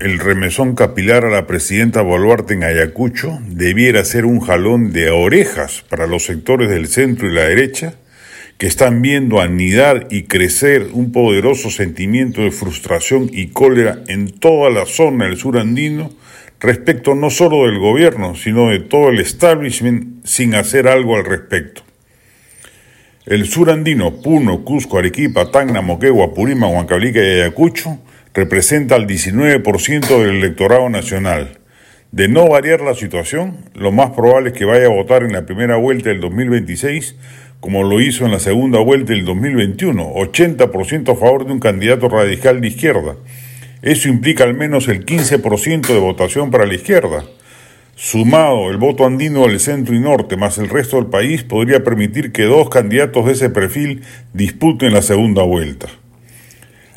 el remesón capilar a la presidenta Boluarte en Ayacucho debiera ser un jalón de orejas para los sectores del centro y la derecha que están viendo anidar y crecer un poderoso sentimiento de frustración y cólera en toda la zona del sur andino respecto no solo del gobierno, sino de todo el establishment sin hacer algo al respecto. El sur andino, Puno, Cusco, Arequipa, Tacna, Moquegua, Purima, Huancavelica y Ayacucho representa al 19% del electorado nacional. De no variar la situación, lo más probable es que vaya a votar en la primera vuelta del 2026 como lo hizo en la segunda vuelta del 2021, 80% a favor de un candidato radical de izquierda. Eso implica al menos el 15% de votación para la izquierda. Sumado el voto andino del centro y norte más el resto del país podría permitir que dos candidatos de ese perfil disputen la segunda vuelta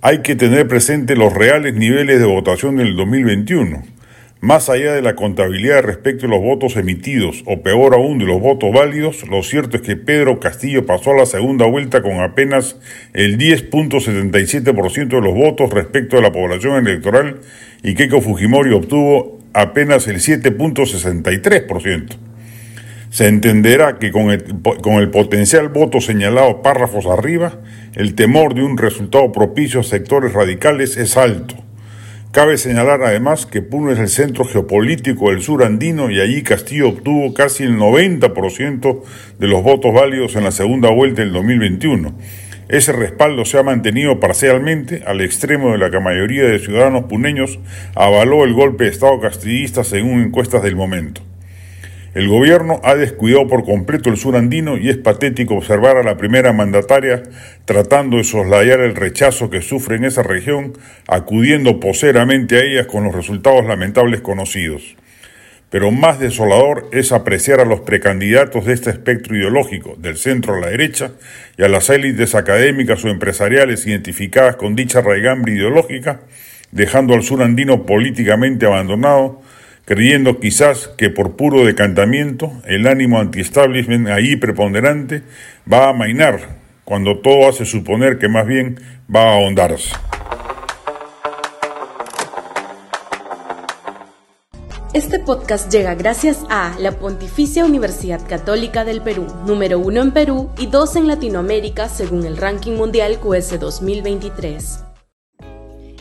hay que tener presente los reales niveles de votación del 2021. Más allá de la contabilidad respecto a los votos emitidos, o peor aún de los votos válidos, lo cierto es que Pedro Castillo pasó a la segunda vuelta con apenas el 10.77% de los votos respecto a la población electoral y Keiko Fujimori obtuvo apenas el 7.63%. Se entenderá que con el, con el potencial voto señalado párrafos arriba, el temor de un resultado propicio a sectores radicales es alto. Cabe señalar además que Puno es el centro geopolítico del sur andino y allí Castillo obtuvo casi el 90% de los votos válidos en la segunda vuelta del 2021. Ese respaldo se ha mantenido parcialmente al extremo de la que la mayoría de ciudadanos puneños avaló el golpe de Estado castillista según encuestas del momento. El gobierno ha descuidado por completo el sur andino y es patético observar a la primera mandataria tratando de soslayar el rechazo que sufre en esa región, acudiendo poseramente a ellas con los resultados lamentables conocidos. Pero más desolador es apreciar a los precandidatos de este espectro ideológico, del centro a la derecha, y a las élites académicas o empresariales identificadas con dicha raigambre ideológica, dejando al sur andino políticamente abandonado, creyendo quizás que por puro decantamiento el ánimo anti-establishment ahí preponderante va a amainar, cuando todo hace suponer que más bien va a ahondarse. Este podcast llega gracias a la Pontificia Universidad Católica del Perú, número uno en Perú y dos en Latinoamérica según el ranking mundial QS 2023.